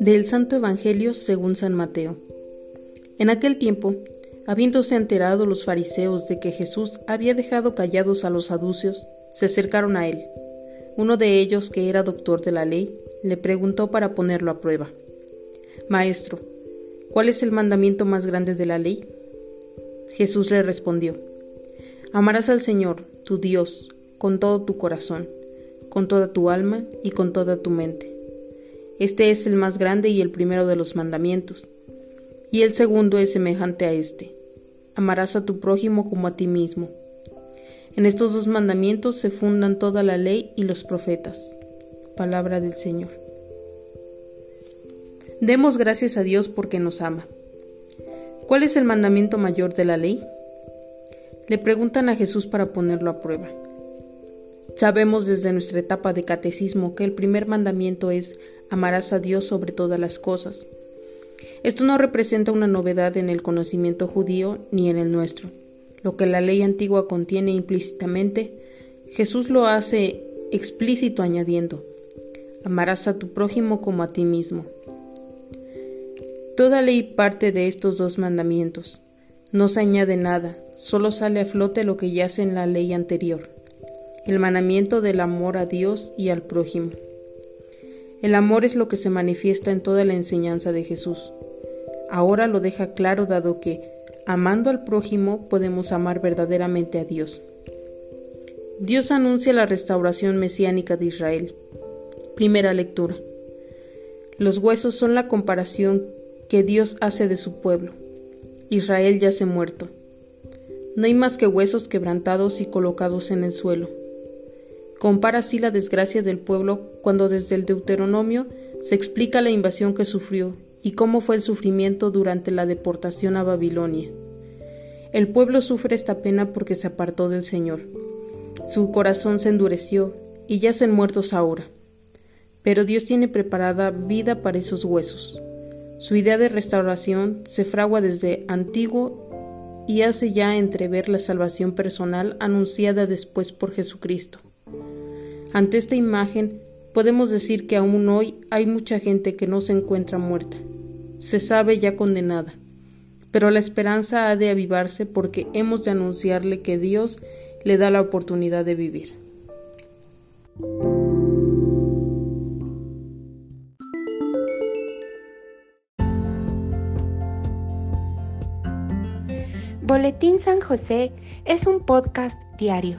Del Santo Evangelio según San Mateo. En aquel tiempo, habiéndose enterado los fariseos de que Jesús había dejado callados a los saduceos, se acercaron a él. Uno de ellos, que era doctor de la ley, le preguntó para ponerlo a prueba. Maestro, ¿cuál es el mandamiento más grande de la ley? Jesús le respondió, Amarás al Señor, tu Dios, con todo tu corazón, con toda tu alma y con toda tu mente este es el más grande y el primero de los mandamientos. Y el segundo es semejante a este. Amarás a tu prójimo como a ti mismo. En estos dos mandamientos se fundan toda la ley y los profetas. Palabra del Señor. Demos gracias a Dios porque nos ama. ¿Cuál es el mandamiento mayor de la ley? Le preguntan a Jesús para ponerlo a prueba. Sabemos desde nuestra etapa de catecismo que el primer mandamiento es amarás a Dios sobre todas las cosas. Esto no representa una novedad en el conocimiento judío ni en el nuestro. Lo que la ley antigua contiene implícitamente, Jesús lo hace explícito añadiendo, amarás a tu prójimo como a ti mismo. Toda ley parte de estos dos mandamientos. No se añade nada, solo sale a flote lo que yace en la ley anterior, el mandamiento del amor a Dios y al prójimo. El amor es lo que se manifiesta en toda la enseñanza de Jesús. Ahora lo deja claro dado que, amando al prójimo, podemos amar verdaderamente a Dios. Dios anuncia la restauración mesiánica de Israel. Primera lectura. Los huesos son la comparación que Dios hace de su pueblo. Israel yace muerto. No hay más que huesos quebrantados y colocados en el suelo. Compara así la desgracia del pueblo cuando desde el Deuteronomio se explica la invasión que sufrió y cómo fue el sufrimiento durante la deportación a Babilonia. El pueblo sufre esta pena porque se apartó del Señor. Su corazón se endureció y yacen muertos ahora. Pero Dios tiene preparada vida para esos huesos. Su idea de restauración se fragua desde antiguo y hace ya entrever la salvación personal anunciada después por Jesucristo. Ante esta imagen podemos decir que aún hoy hay mucha gente que no se encuentra muerta, se sabe ya condenada, pero la esperanza ha de avivarse porque hemos de anunciarle que Dios le da la oportunidad de vivir. Boletín San José es un podcast diario